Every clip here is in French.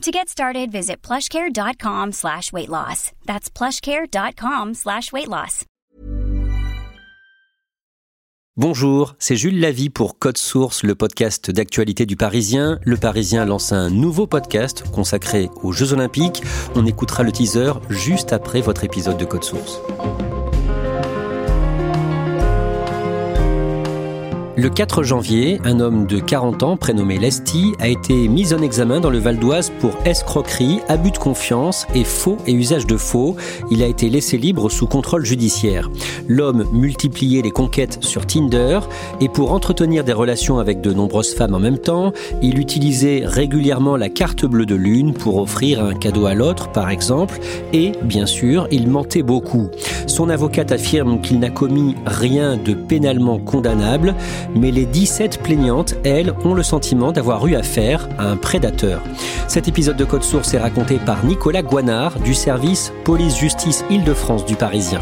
To get started, visit plushcare.com slash weight loss. That's plushcare.com slash weight loss. Bonjour, c'est Jules Lavie pour Code Source, le podcast d'actualité du Parisien. Le Parisien lance un nouveau podcast consacré aux Jeux Olympiques. On écoutera le teaser juste après votre épisode de Code Source. Le 4 janvier, un homme de 40 ans prénommé Lesti a été mis en examen dans le Val d'Oise pour escroquerie, abus de confiance et faux et usage de faux. Il a été laissé libre sous contrôle judiciaire. L'homme multipliait les conquêtes sur Tinder et pour entretenir des relations avec de nombreuses femmes en même temps, il utilisait régulièrement la carte bleue de lune pour offrir un cadeau à l'autre par exemple et bien sûr, il mentait beaucoup. Son avocate affirme qu'il n'a commis rien de pénalement condamnable mais les 17 plaignantes, elles, ont le sentiment d'avoir eu affaire à un prédateur. Cet épisode de Code Source est raconté par Nicolas Guanard du service Police-Justice Île-de-France du Parisien.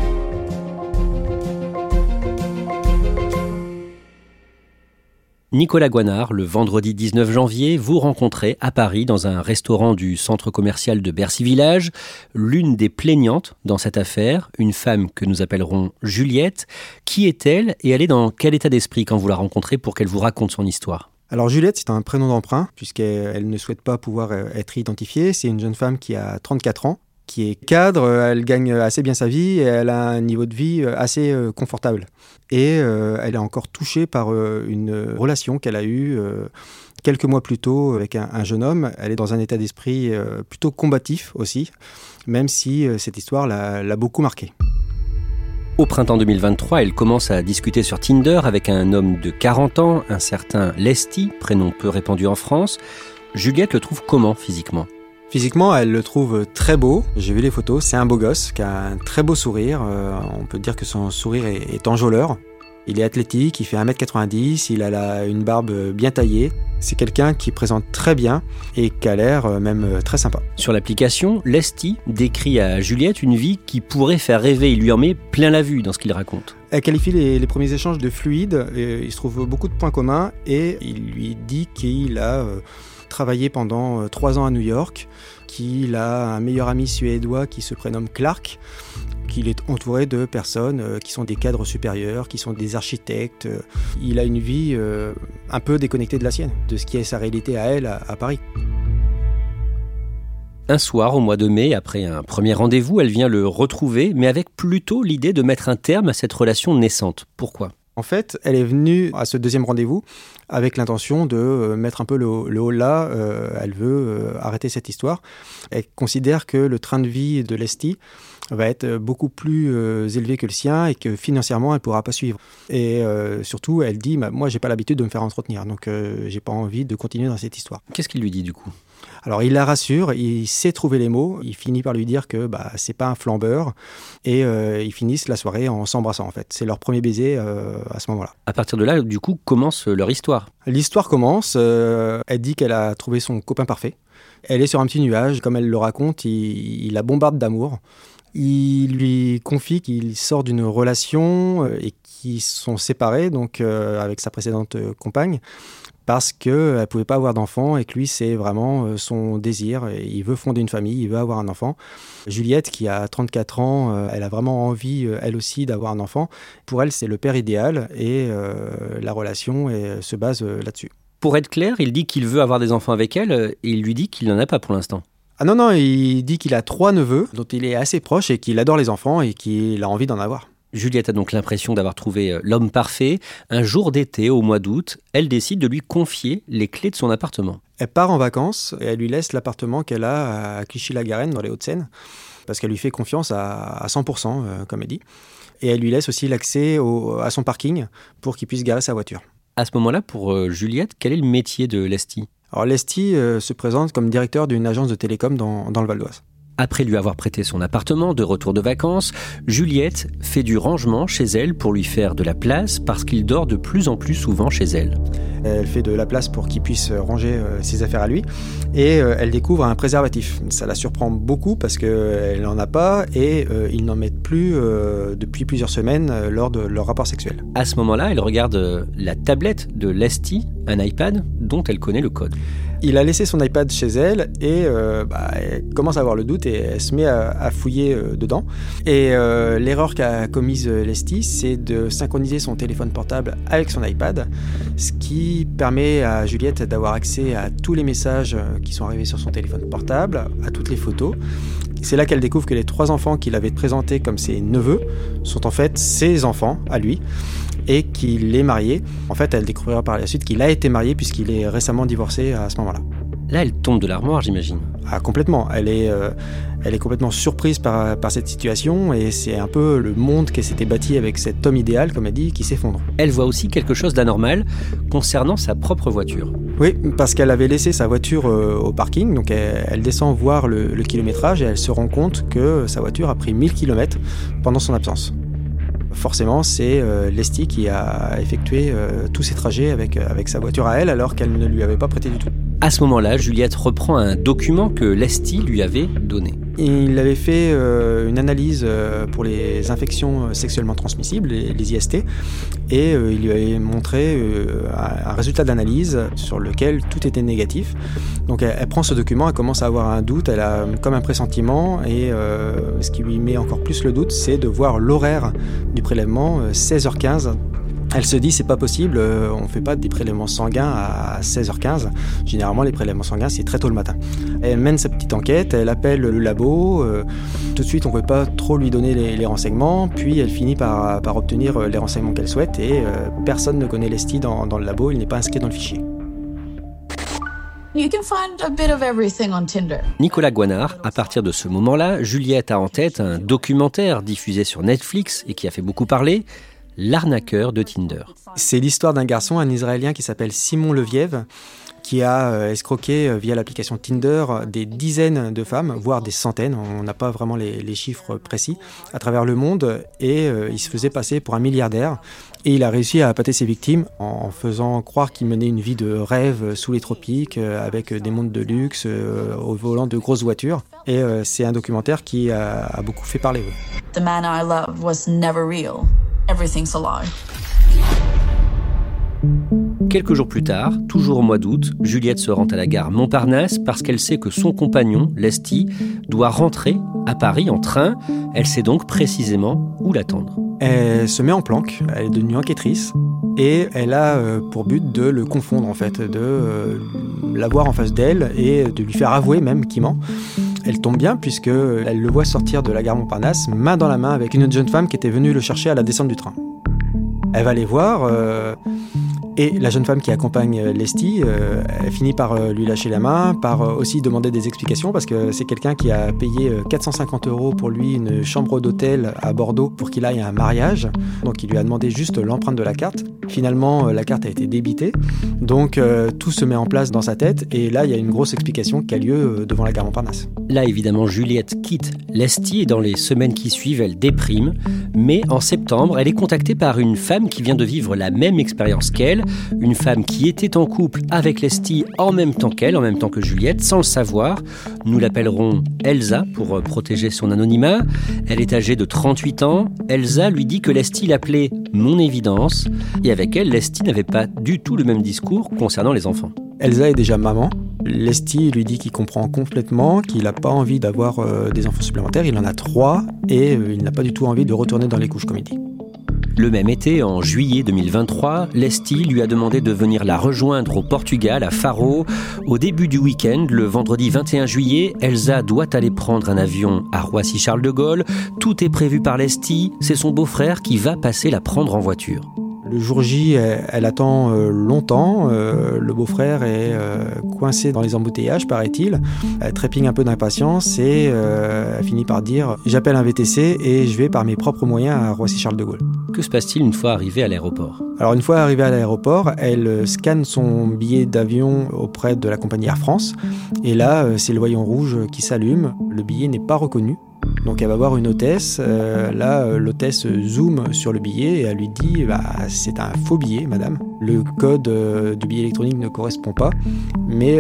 Nicolas Guanard, le vendredi 19 janvier, vous rencontrez à Paris dans un restaurant du centre commercial de Bercy Village l'une des plaignantes dans cette affaire, une femme que nous appellerons Juliette. Qui est-elle et elle est dans quel état d'esprit quand vous la rencontrez pour qu'elle vous raconte son histoire? Alors Juliette, c'est un prénom d'emprunt, puisqu'elle ne souhaite pas pouvoir euh, être identifiée. C'est une jeune femme qui a 34 ans, qui est cadre, euh, elle gagne assez bien sa vie et elle a un niveau de vie euh, assez euh, confortable. Et elle est encore touchée par une relation qu'elle a eue quelques mois plus tôt avec un, jeune homme. Elle est dans un état d'esprit plutôt combatif aussi, même si cette histoire l'a beaucoup marquée. Au printemps 2023, elle commence à discuter sur Tinder avec un homme de 40 ans, un certain Lesti, prénom peu répandu en France. Juliette le trouve comment physiquement? Physiquement, elle le trouve très beau. J'ai vu les photos. C'est un beau gosse qui a un très beau sourire. Euh, on peut dire que son sourire est, enjôleur. Il est athlétique, il fait 1m90, il a une barbe bien taillée. C'est quelqu'un qui présente très bien et qui a l'air euh, même euh, très sympa. Sur l'application, Lesti décrit à Juliette une vie qui pourrait faire rêver. Il lui en met plein la vue dans ce qu'il raconte. Elle qualifie les, premiers échanges de fluides. il se trouve beaucoup de points communs et il lui dit qu'il a travaillé pendant euh, trois ans à New York, qu'il a un meilleur ami suédois qui se prénomme Clark, qu'il est entouré de personnes euh, qui sont des cadres supérieurs, qui sont des architectes. Euh, il a une vie un peu déconnectée de la sienne, de ce qui est sa réalité à elle à, Paris. Un soir, au mois de mai, après un premier rendez-vous, elle vient le retrouver, mais avec plutôt l'idée de mettre un terme à cette relation naissante. Pourquoi? En fait, elle est venue à ce deuxième rendez-vous avec l'intention de euh, mettre un peu le, haut là. Euh, elle veut euh, arrêter cette histoire. Elle considère que le train de vie de Lesti va être beaucoup plus élevé que le sien et que financièrement, elle ne pourra pas suivre. Et surtout, elle dit, bah, moi, j'ai pas l'habitude de me faire entretenir, donc j'ai pas envie de continuer dans cette histoire. Qu'est-ce qu'il lui dit du coup? Alors il la rassure, il sait trouver les mots, il finit par lui dire que bah, c'est pas un flambeur et euh, ils finissent la soirée en s'embrassant en fait. C'est leur premier baiser euh, à ce moment-là. À partir de là, du coup, commence leur histoire. L'histoire commence, euh, elle dit qu'elle a trouvé son copain parfait. Elle est sur un petit nuage, comme elle le raconte, il, la bombarde d'amour. Il lui confie qu'il sort d'une relation et qu'ils sont séparés, donc avec sa précédente compagne parce qu'elle ne pouvait pas avoir d'enfant et que lui, c'est vraiment euh, son désir. Il veut fonder une famille, il veut avoir un enfant. Juliette, qui a 34 ans, euh, elle a vraiment envie, euh, elle aussi, d'avoir un enfant. Pour elle, c'est le père idéal et la relation se base là-dessus. Pour être clair, il dit qu'il veut avoir des enfants avec elle et il lui dit qu'il n'en a pas pour l'instant. Ah non, non, il dit qu'il a trois neveux dont il est assez proche et qu'il adore les enfants et qu'il a envie d'en avoir. Juliette a donc l'impression d'avoir trouvé euh, l'homme parfait. Un jour d'été, au mois d'août, elle décide de lui confier les clés de son appartement. Elle part en vacances et elle lui laisse l'appartement qu'elle a à Clichy-la-Garenne, dans les Hauts-de-Seine, parce qu'elle lui fait confiance à, 100%, euh, comme elle dit. Et elle lui laisse aussi l'accès à son parking pour qu'il puisse garer sa voiture. À ce moment-là, pour euh, Juliette, quel est le métier de Lesty Alors Lesty se présente comme directeur d'une agence de télécom dans, dans le Val d'Oise. Après lui avoir prêté son appartement de retour de vacances, Juliette fait du rangement chez elle pour lui faire de la place parce qu'il dort de plus en plus souvent chez elle. Elle fait de la place pour qu'il puisse ranger euh, ses affaires à lui et euh, elle découvre un préservatif. Ça la surprend beaucoup parce qu'elle n'en a pas et euh, ils n'en mettent plus depuis plusieurs semaines lors de leur rapport sexuel. À ce moment-là, elle regarde la tablette de Lesty, un iPad dont elle connaît le code. Il a laissé son iPad chez elle et euh, bah, elle commence à avoir le doute et elle se met à, fouiller euh, dedans. Et euh, l'erreur qu'a commise Lesty, c'est de synchroniser son téléphone portable avec son iPad, ce qui permet à Juliette d'avoir accès à tous les messages qui sont arrivés sur son téléphone portable, à toutes les photos. C'est là qu'elle découvre que les trois enfants qu'il avait présentés comme ses neveux sont en fait ses enfants à lui et qu'il est marié. En fait, elle découvrira par la suite qu'il a été marié puisqu'il est récemment divorcé à ce moment-là. Là, elle tombe de l'armoire, j'imagine. Ah, complètement. Elle est, euh, elle est complètement surprise par, par cette situation et c'est un peu le monde qu'elle s'était bâti avec cet homme idéal, comme elle dit, qui s'effondre. Elle voit aussi quelque chose d'anormal concernant sa propre voiture. Oui, parce qu'elle avait laissé sa voiture euh, au parking, donc elle, descend voir le, le kilométrage et elle se rend compte que sa voiture a pris 1000 km pendant son absence forcément, c'est euh, qui a effectué euh, tous ces trajets avec, euh, avec sa voiture à elle alors qu'elle ne lui avait pas prêté du tout. À ce moment-là, Juliette reprend un document que Lesty lui avait donné. Il avait fait euh, une analyse euh, pour les infections euh, sexuellement transmissibles, les, IST, et il lui avait montré un résultat d'analyse sur lequel tout était négatif. Donc elle, prend ce document, elle commence à avoir un doute, elle a comme un pressentiment, et ce qui lui met encore plus le doute, c'est de voir l'horaire du prélèvement, 16h15, elle se dit c'est pas possible, euh, on fait pas des prélèvements sanguins à 16h15. Généralement les prélèvements sanguins c'est très tôt le matin. Elle mène sa petite enquête, elle appelle le labo. Euh, tout de suite on ne peut pas trop lui donner les, renseignements, puis elle finit par, obtenir euh, les renseignements qu'elle souhaite et personne ne connaît l'esti dans, dans le labo, il n'est pas inscrit dans le fichier. Nicolas Guanard, à partir de ce moment-là, Juliette a en tête un documentaire diffusé sur Netflix et qui a fait beaucoup parler, l'arnaqueur de Tinder. C'est l'histoire d'un garçon, un Israélien qui s'appelle Simon Leviev, qui a euh, escroqué euh, via l'application Tinder des dizaines de femmes, voire des centaines, on n'a pas vraiment les, chiffres précis, à travers le monde, et euh, il se faisait passer pour un milliardaire. Et il a réussi à appâter ses victimes en faisant croire qu'il menait une vie de rêve sous les tropiques, avec des mondes de luxe, au volant de grosses voitures. Et c'est un documentaire qui a, beaucoup fait parler. The man I love was never real. Everything's a lie. Quelques jours plus tard, toujours au mois d'août, Juliette se rend à la gare Montparnasse parce qu'elle sait que son compagnon, Lesty, doit rentrer à Paris en train. Elle sait donc précisément où l'attendre. Elle se met en planque, elle est devenue enquêtrice et elle a euh, pour but de le confondre en fait, de euh, l'avoir en face d'elle et de lui faire avouer même qu'il ment. Elle tombe bien puisque elle le voit sortir de la gare Montparnasse, main dans la main avec une jeune femme qui était venue le chercher à la descente du train. Elle va les voir. Euh, et la jeune femme qui accompagne euh, Lesty, euh, finit par euh, lui lâcher la main, par aussi demander des explications parce que c'est quelqu'un qui a payé 450 euros pour lui une chambre d'hôtel à Bordeaux pour qu'il aille à un mariage. Donc il lui a demandé juste l'empreinte de la carte. Finalement, la carte a été débitée. Donc tout se met en place dans sa tête et là il y a une grosse explication qui a lieu devant la gare Montparnasse. Là évidemment Juliette quitte Lesty et dans les semaines qui suivent elle déprime. Mais en septembre, elle est contactée par une femme qui vient de vivre la même expérience qu'elle une femme qui était en couple avec Lesty en même temps qu'elle, en même temps que Juliette, sans le savoir. Nous l'appellerons Elsa pour euh, protéger son anonymat. Elle est âgée de 38 ans. Elsa lui dit que Lesty l'appelait mon évidence et avec elle, Lesty n'avait pas du tout le même discours concernant les enfants. Elsa est déjà maman. Lesty lui dit qu'il comprend complètement, qu'il n'a pas envie d'avoir euh, des enfants supplémentaires. Il en a trois et euh, il n'a pas du tout envie de retourner dans les couches, dit. Le même été, en juillet 2023, Lesti lui a demandé de venir la rejoindre au Portugal, à Faro. Au début du week-end, le vendredi 21 juillet, Elsa doit aller prendre un avion à Roissy-Charles de Gaulle. Tout est prévu par Lesti. C'est son beau-frère qui va passer la prendre en voiture. Le jour J, elle, attend euh, longtemps. Euh, le beau-frère est euh, coincé dans les embouteillages, paraît-il. Elle trépigne un peu d'impatience et elle finit par dire J'appelle un VTC et je vais par mes propres moyens à Roissy-Charles de Gaulle. Que se passe-t-il une fois arrivée à l'aéroport? Alors, une fois arrivée à l'aéroport, elle scanne son billet d'avion auprès de la compagnie Air France. Et là, c'est le voyant rouge qui s'allume. Le billet n'est pas reconnu. Donc elle va voir une hôtesse, euh, là euh, l'hôtesse zoome sur le billet et elle lui dit bah, c'est un faux billet madame, le code euh, du billet électronique ne correspond pas, mais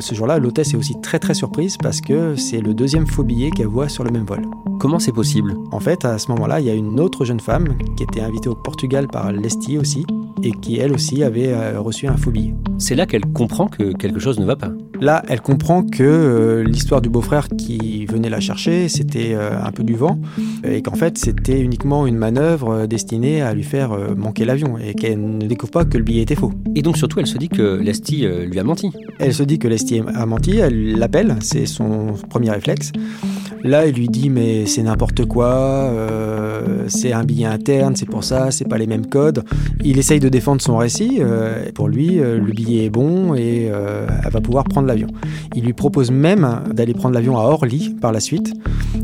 ce jour-là l'hôtesse est aussi très très surprise parce que c'est le deuxième faux billet qu'elle voit sur le même vol. Comment c'est possible En fait à ce moment-là il y a une autre jeune femme qui était invitée au Portugal par Lesti aussi et qui elle aussi avait reçu un faux billet. C'est là qu'elle comprend que quelque chose ne va pas. Là, elle comprend que l'histoire du beau-frère qui venait la chercher, c'était euh, un peu du vent, et qu'en fait c'était uniquement une manœuvre euh, destinée à lui faire euh, manquer l'avion, et qu'elle ne découvre pas que le billet était faux. Et donc surtout, elle se dit que Lesti lui a menti. Elle se dit que Lesti a menti, elle l'appelle, c'est son premier réflexe. Là, il lui dit mais c'est n'importe quoi, c'est un billet interne, c'est pour ça, c'est pas les mêmes codes. Il essaye de défendre son récit. pour lui, le billet est bon et elle va pouvoir prendre l'avion. Il lui propose même d'aller prendre l'avion à Orly par la suite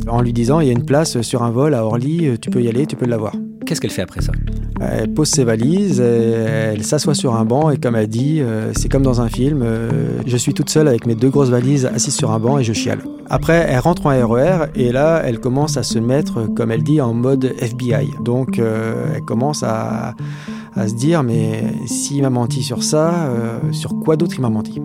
en lui disant il y a une place sur un vol à Orly, tu peux y aller, tu peux l'avoir. Qu'est-ce qu'elle fait après ça? Elle pose ses valises, elle s'assoit sur un banc et comme elle dit, euh, c'est comme dans un film, euh, je suis toute seule avec mes deux grosses valises assises sur un banc et je chiale. Après, elle rentre en RER et là, elle commence à se mettre, comme elle dit, en mode FBI. Donc, euh, elle commence à, à, se dire, mais s'il m'a menti sur ça, sur quoi d'autre il m'a menti?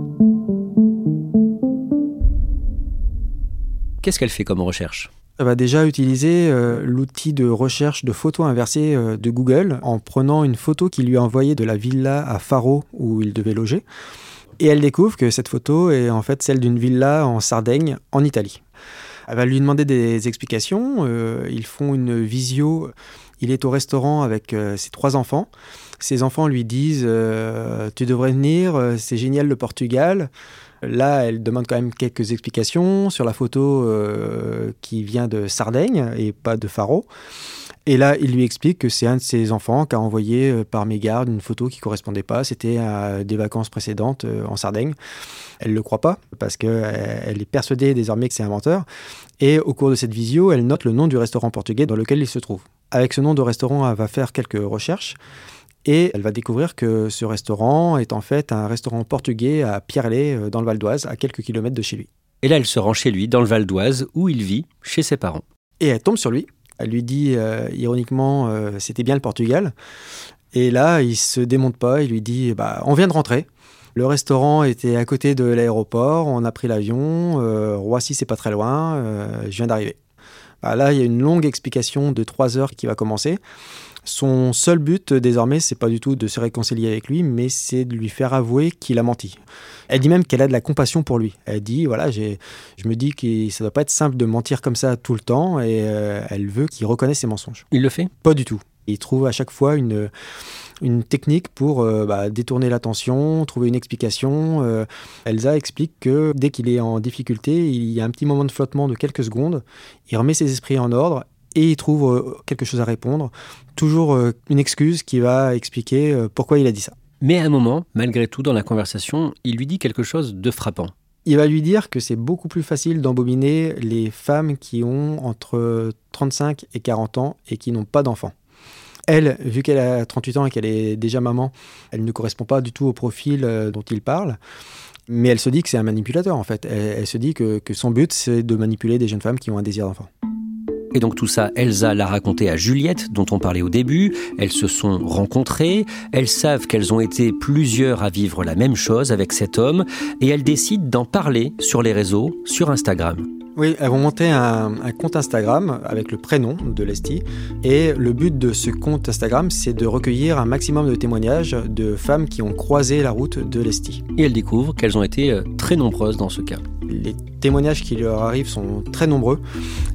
Qu'est-ce qu'elle fait comme recherche? Elle va déjà utiliser euh, l'outil de recherche de photos inversées euh, de Google en prenant une photo qu'il lui a envoyée de la villa à Faro où il devait loger. Et elle découvre que cette photo est en fait celle d'une villa en Sardaigne, en Italie. Elle va lui demander des explications. Euh, ils font une visio. Il est au restaurant avec ses trois enfants. Ses enfants lui disent Tu devrais venir, c'est génial le Portugal. Là, elle demande quand même quelques explications sur la photo euh, qui vient de Sardaigne et pas de Faro. Et là, il lui explique que c'est un de ses enfants qui a envoyé euh, par mégarde une photo qui correspondait pas. C'était à des vacances précédentes euh, en Sardaigne. Elle le croit pas parce qu'elle est persuadée désormais que c'est un menteur. Et au cours de cette visio, elle note le nom du restaurant portugais dans lequel il se trouve. Avec ce nom de restaurant, elle va faire quelques recherches. Et elle va découvrir que ce restaurant est en fait un restaurant portugais à Pierrelet, euh, dans le Val d'Oise, à quelques kilomètres de chez lui. Et là, elle se rend chez lui, dans le Val d'Oise, où il vit, chez ses parents. Et elle tombe sur lui. Elle lui dit, euh, ironiquement, euh, c'était bien le Portugal. Et là, il se démonte pas. Il lui dit, bah, on vient de rentrer. Le restaurant était à côté de l'aéroport. On a pris l'avion. Roissy, c'est pas très loin. je viens d'arriver. Bah, là, il y a une longue explication de trois heures qui va commencer. Son seul but désormais, c'est pas du tout de se réconcilier avec lui, mais c'est de lui faire avouer qu'il a menti. Elle dit même qu'elle a de la compassion pour lui. Elle dit voilà, je me dis que ça doit pas être simple de mentir comme ça tout le temps, et euh, elle veut qu'il reconnaisse ses mensonges. Il le fait? Pas du tout. Il trouve à chaque fois une, une technique pour euh, bah, détourner l'attention, trouver une explication. Euh, Elsa explique que dès qu'il est en difficulté, il y a un petit moment de flottement de quelques secondes, il remet ses esprits en ordre et il trouve euh, quelque chose à répondre. Toujours euh, une excuse qui va expliquer euh, pourquoi il a dit ça. Mais à un moment, malgré tout, dans la conversation, il lui dit quelque chose de frappant. Il va lui dire que c'est beaucoup plus facile d'embobiner les femmes qui ont entre 35 et 40 ans et qui n'ont pas d'enfants. Elle, vu qu'elle a 38 ans et qu'elle est déjà maman, elle ne correspond pas du tout au profil dont il parle. Mais elle se dit que c'est un manipulateur en fait. Elle, se dit que son but c'est de manipuler des jeunes femmes qui ont un désir d'enfant. Et donc tout ça, Elsa l'a raconté à Juliette, dont on parlait au début. Elles se sont rencontrées, elles savent qu'elles ont été plusieurs à vivre la même chose avec cet homme, et elles décident d'en parler sur les réseaux, sur Instagram. Oui, elles vont monter un, compte Instagram avec le prénom de Lesti. Et le but de ce compte Instagram, c'est de recueillir un maximum de témoignages de femmes qui ont croisé la route de Lesti. Et elles découvrent qu'elles ont été euh, très nombreuses dans ce cas. Les témoignages qui leur arrivent sont très nombreux.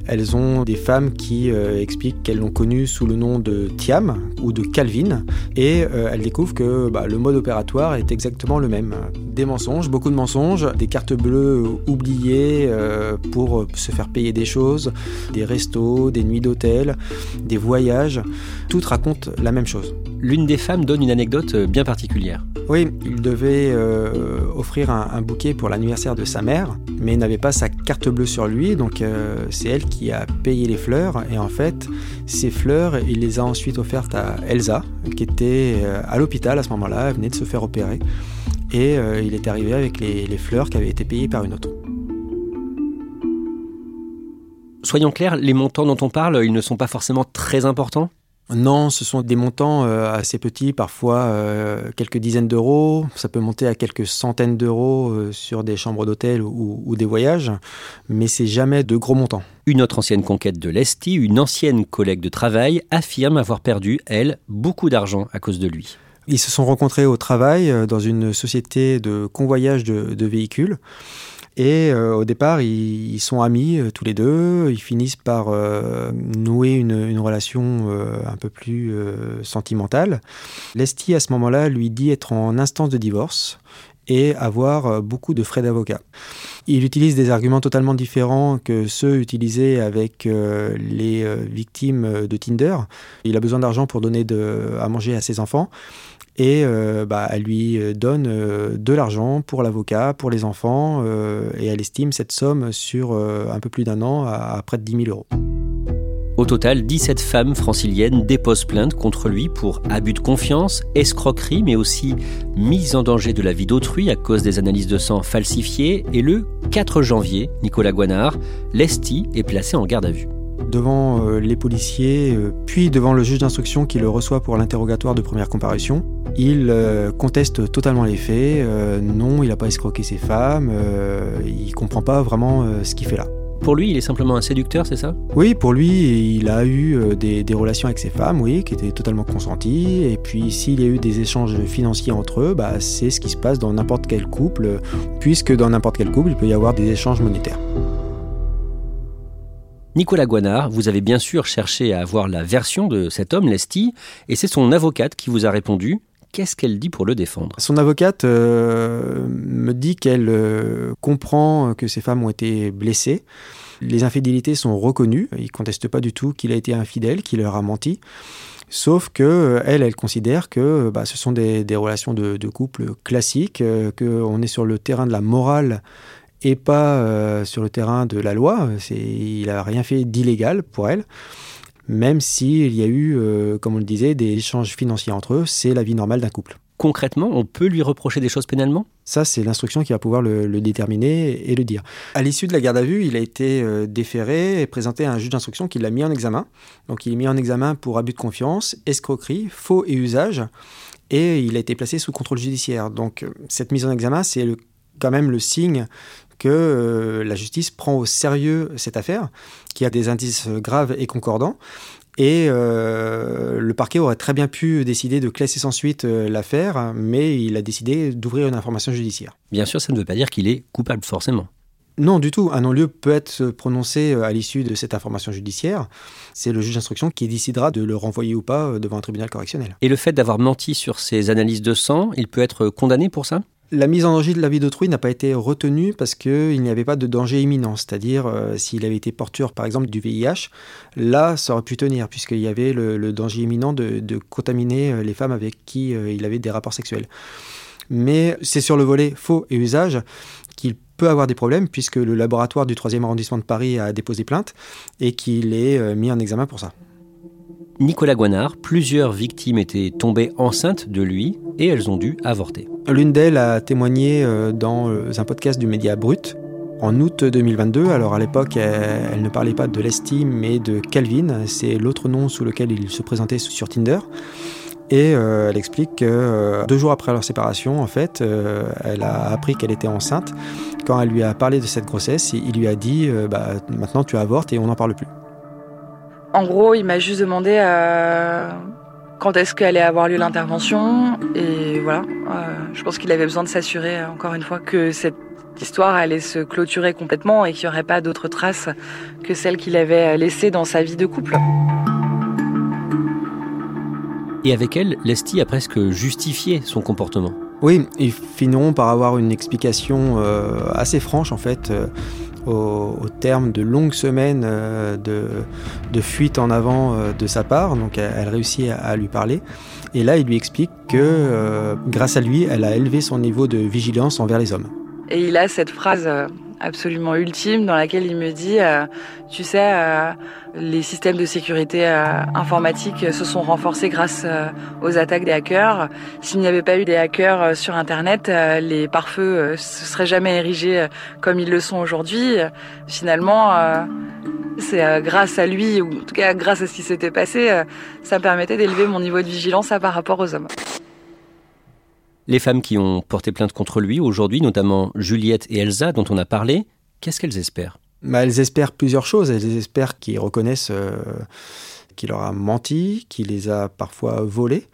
Elles ont des femmes qui euh, expliquent qu'elles l'ont connu sous le nom de Thiam ou de Calvin et euh, elles découvrent que bah, le mode opératoire est exactement le même. Des mensonges, beaucoup de mensonges, des cartes bleues oubliées euh, pour se faire payer des choses, des restos, des nuits d'hôtel, des voyages. Toutes racontent la même chose. L'une des femmes donne une anecdote bien particulière. Oui, il devait offrir un, un bouquet pour l'anniversaire de sa mère, mais n'avait pas sa carte bleue sur lui, donc euh, c'est elle qui a payé les fleurs. Et en fait, ces fleurs, il les a ensuite offertes à Elsa, qui était euh, à l'hôpital à ce moment-là, elle venait de se faire opérer. Et euh, il est arrivé avec les, les fleurs qui avaient été payées par une autre. Soyons clairs, les montants dont on parle, ils ne sont pas forcément très importants non, ce sont des montants euh, assez petits, parfois euh, quelques dizaines d'euros. Ça peut monter à quelques centaines d'euros euh, sur des chambres d'hôtel ou, des voyages, mais c'est jamais de gros montants. Une autre ancienne conquête de l'Esti, une ancienne collègue de travail, affirme avoir perdu, elle, beaucoup d'argent à cause de lui. Ils se sont rencontrés au travail dans une société de convoyage de véhicules. Et euh, au départ, ils, sont amis euh, tous les deux. Ils finissent par euh, nouer une, relation un peu plus sentimentale. Lesti, à ce moment-là, lui dit être en instance de divorce et avoir beaucoup de frais d'avocat. Il utilise des arguments totalement différents que ceux utilisés avec les victimes de Tinder. Il a besoin d'argent pour donner à manger à ses enfants et euh, bah, elle lui euh, donne euh, de l'argent pour l'avocat, pour les enfants, et elle estime cette somme sur un peu plus d'un an à, près de 10 000 euros. Au total, 17 femmes franciliennes déposent plainte contre lui pour abus de confiance, escroquerie, mais aussi mise en danger de la vie d'autrui à cause des analyses de sang falsifiées. Et le 4 janvier, Nicolas Guanard, Lesti est placé en garde à vue devant les policiers, puis devant le juge d'instruction qui le reçoit pour l'interrogatoire de première comparution. Il euh, conteste totalement les faits. Euh, non, il n'a pas escroqué ses femmes. Euh, il comprend pas vraiment ce qu'il fait là. Pour lui, il est simplement un séducteur, c'est ça? Oui, pour lui, il a eu des, relations avec ses femmes, oui, qui étaient totalement consenties. Et puis, s'il y a eu des échanges financiers entre eux, bah, c'est ce qui se passe dans n'importe quel couple, puisque dans n'importe quel couple, il peut y avoir des échanges monétaires. Nicolas Guanard, vous avez bien sûr cherché à avoir la version de cet homme, Lesti, et c'est son avocate qui vous a répondu. Qu'est-ce qu'elle dit pour le défendre? Son avocate euh, me dit qu'elle euh, comprend que ces femmes ont été blessées. Les infidélités sont reconnues. Il conteste pas du tout qu'il a été infidèle, qu'il leur a menti. Sauf que euh, elle, elle considère que bah, ce sont des, relations de, couple classiques, qu'on est sur le terrain de la morale et pas sur le terrain de la loi. Il n'a rien fait d'illégal pour elle même s'il y a eu, euh, comme on le disait, des échanges financiers entre eux, c'est la vie normale d'un couple. Concrètement, on peut lui reprocher des choses pénalement? Ça, c'est l'instruction qui va pouvoir le, déterminer et le dire. À l'issue de la garde à vue, il a été euh, déféré et présenté à un juge d'instruction qui l'a mis en examen. Donc il est mis en examen pour abus de confiance, escroquerie, faux et usage, et il a été placé sous contrôle judiciaire. Donc euh, cette mise en examen, c'est quand même le signe que euh, la justice prend au sérieux cette affaire, qui a des indices graves et concordants. Et euh, le parquet aurait très bien pu décider de classer sans suite euh, l'affaire, mais il a décidé d'ouvrir une information judiciaire. Bien sûr, ça ne veut pas dire qu'il est coupable forcément. Non, du tout. Un non-lieu peut être prononcé à l'issue de cette information judiciaire. C'est le juge d'instruction qui décidera de le renvoyer ou pas devant un tribunal correctionnel. Et le fait d'avoir menti sur ses analyses de sang, il peut être condamné pour ça? La mise en danger de la vie d'autrui n'a pas été retenue parce qu'il n'y avait pas de danger imminent, c'est-à-dire euh, s'il avait été porteur par exemple du VIH, là ça aurait pu tenir puisqu'il y avait le, danger imminent de, contaminer euh, les femmes avec qui euh, il avait des rapports sexuels. Mais c'est sur le volet faux et usage qu'il peut avoir des problèmes puisque le laboratoire du 3e arrondissement de Paris a déposé plainte et qu'il est mis en examen pour ça. Nicolas Guanard, plusieurs victimes étaient tombées enceintes de lui et elles ont dû avorter. L'une d'elles a témoigné euh, dans euh, un podcast du Média Brut en août 2022. Alors à l'époque, elle, ne parlait pas de l'estime mais de Calvin. C'est l'autre nom sous lequel il se présentait sur Tinder. Et euh, elle explique que deux jours après leur séparation, en fait, elle a appris qu'elle était enceinte. Quand elle lui a parlé de cette grossesse, il lui a dit bah, Maintenant tu avortes et on n'en parle plus. En gros, il m'a juste demandé euh, quand est-ce qu'allait avoir lieu l'intervention. Et voilà, euh, je pense qu'il avait besoin de s'assurer, encore une fois, que cette l'histoire allait se clôturer complètement et qu'il n'y aurait pas d'autres traces que celles qu'il avait laissées dans sa vie de couple. Et avec elle, Lesty a presque justifié son comportement. Oui, ils finiront par avoir une explication euh, assez franche en fait. Euh, au, terme de longues semaines euh, de, fuite en avant de sa part, donc elle, réussit à, lui parler. Et là, il lui explique que grâce à lui, elle a élevé son niveau de vigilance envers les hommes. Et il a cette phrase absolument ultime dans laquelle il me dit, euh, tu sais, euh, les systèmes de sécurité euh, informatique se sont renforcés grâce aux attaques des hackers. S'il n'y avait pas eu des hackers sur Internet, les pare-feux ne se seraient jamais érigés comme ils le sont aujourd'hui. Finalement, c'est grâce à lui, ou en tout cas grâce à ce qui s'était passé, ça me permettait d'élever mon niveau de vigilance par rapport aux hommes. Les femmes qui ont porté plainte contre lui aujourd'hui, notamment Juliette et Elsa, dont on a parlé, qu'est-ce qu'elles espèrent? Bah, Elles espèrent plusieurs choses. Elles espèrent qu'ils reconnaissent euh, qu'il leur a menti, qu'il les a parfois volés.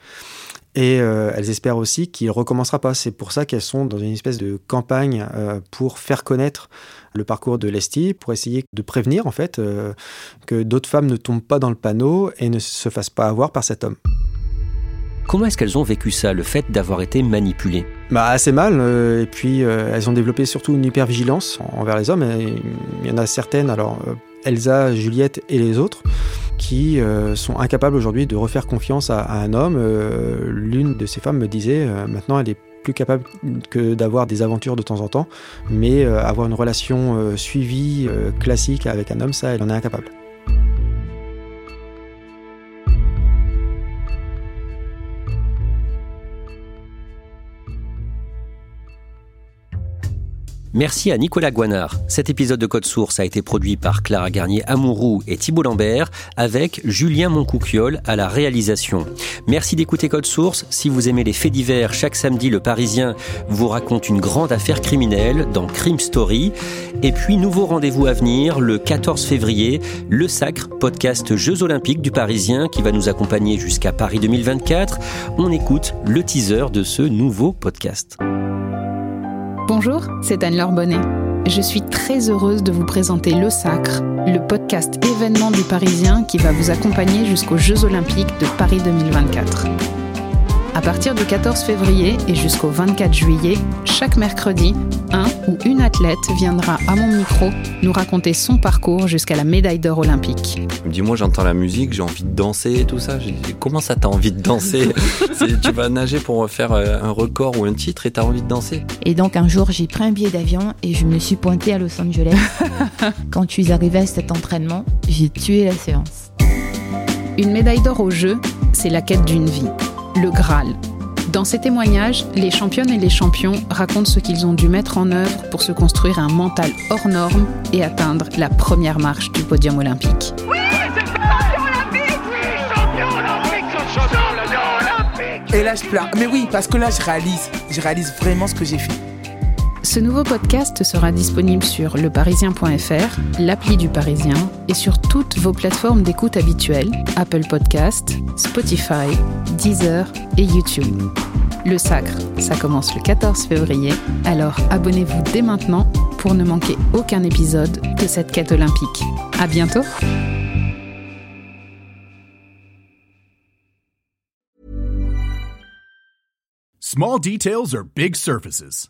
Et euh, elles espèrent aussi qu'il ne recommencera pas. C'est pour ça qu'elles sont dans une espèce de campagne euh, pour faire connaître le parcours de Lestie, pour essayer de prévenir en fait que d'autres femmes ne tombent pas dans le panneau et ne se fassent pas avoir par cet homme. Comment est-ce qu'elles ont vécu ça, le fait d'avoir été manipulées? Bah, Assez mal, euh, et puis euh, elles ont développé surtout une hypervigilance envers les hommes. il y en a certaines, alors euh, Elsa, Juliette et les autres, qui sont incapables aujourd'hui de refaire confiance à, un homme. L'une de ces femmes me disait, maintenant elle est plus capable que d'avoir des aventures de temps en temps, mais avoir une relation suivie, classique avec un homme, ça, elle en est incapable. Merci à Nicolas Guanard. Cet épisode de Code Source a été produit par Clara Garnier Amourou et Thibault Lambert avec Julien Moncouquiole à la réalisation. Merci d'écouter Code Source. Si vous aimez les faits divers, chaque samedi, le Parisien vous raconte une grande affaire criminelle dans Crime Story. Et puis, nouveau rendez-vous à venir le 14 février, le Sacre, podcast Jeux Olympiques du Parisien qui va nous accompagner jusqu'à Paris 2024. On écoute le teaser de ce nouveau podcast. Bonjour, c'est Anne-Laure Bonnet. Je suis très heureuse de vous présenter Le Sacre, le podcast événement du Parisien qui va vous accompagner jusqu'aux Jeux Olympiques de Paris 2024. À partir du 14 février et jusqu'au 24 juillet, chaque mercredi, un ou une athlète viendra à mon micro nous raconter son parcours jusqu'à la médaille d'or olympique. Dis-moi, j'entends la musique, j'ai envie de danser et tout ça. Comment ça, t'as envie de danser Tu vas nager pour faire euh, un record ou un titre et t'as envie de danser Et donc un jour, j'ai pris un billet d'avion et je me suis pointée à Los Angeles. Quand je suis arrivée à cet entraînement, j'ai tué la séance. Une médaille d'or au jeu, c'est la quête d'une vie le Graal. Dans ces témoignages, les championnes et les champions racontent ce qu'ils ont dû mettre en œuvre pour se construire un mental hors norme et atteindre la première marche du podium olympique. Oui, c'est champion olympique Oui, champion olympique Champion olympique Et là, je pleure. Mais oui, parce que là, je réalise. Je réalise vraiment ce que j'ai fait. Ce nouveau podcast sera disponible sur leparisien.fr, l'appli du Parisien et sur toutes vos plateformes d'écoute habituelles, Apple Podcast, Spotify, Deezer et YouTube. Le Sacre, ça commence le 14 février, alors abonnez-vous dès maintenant pour ne manquer aucun épisode de cette quête olympique. À bientôt! Small details are big surfaces.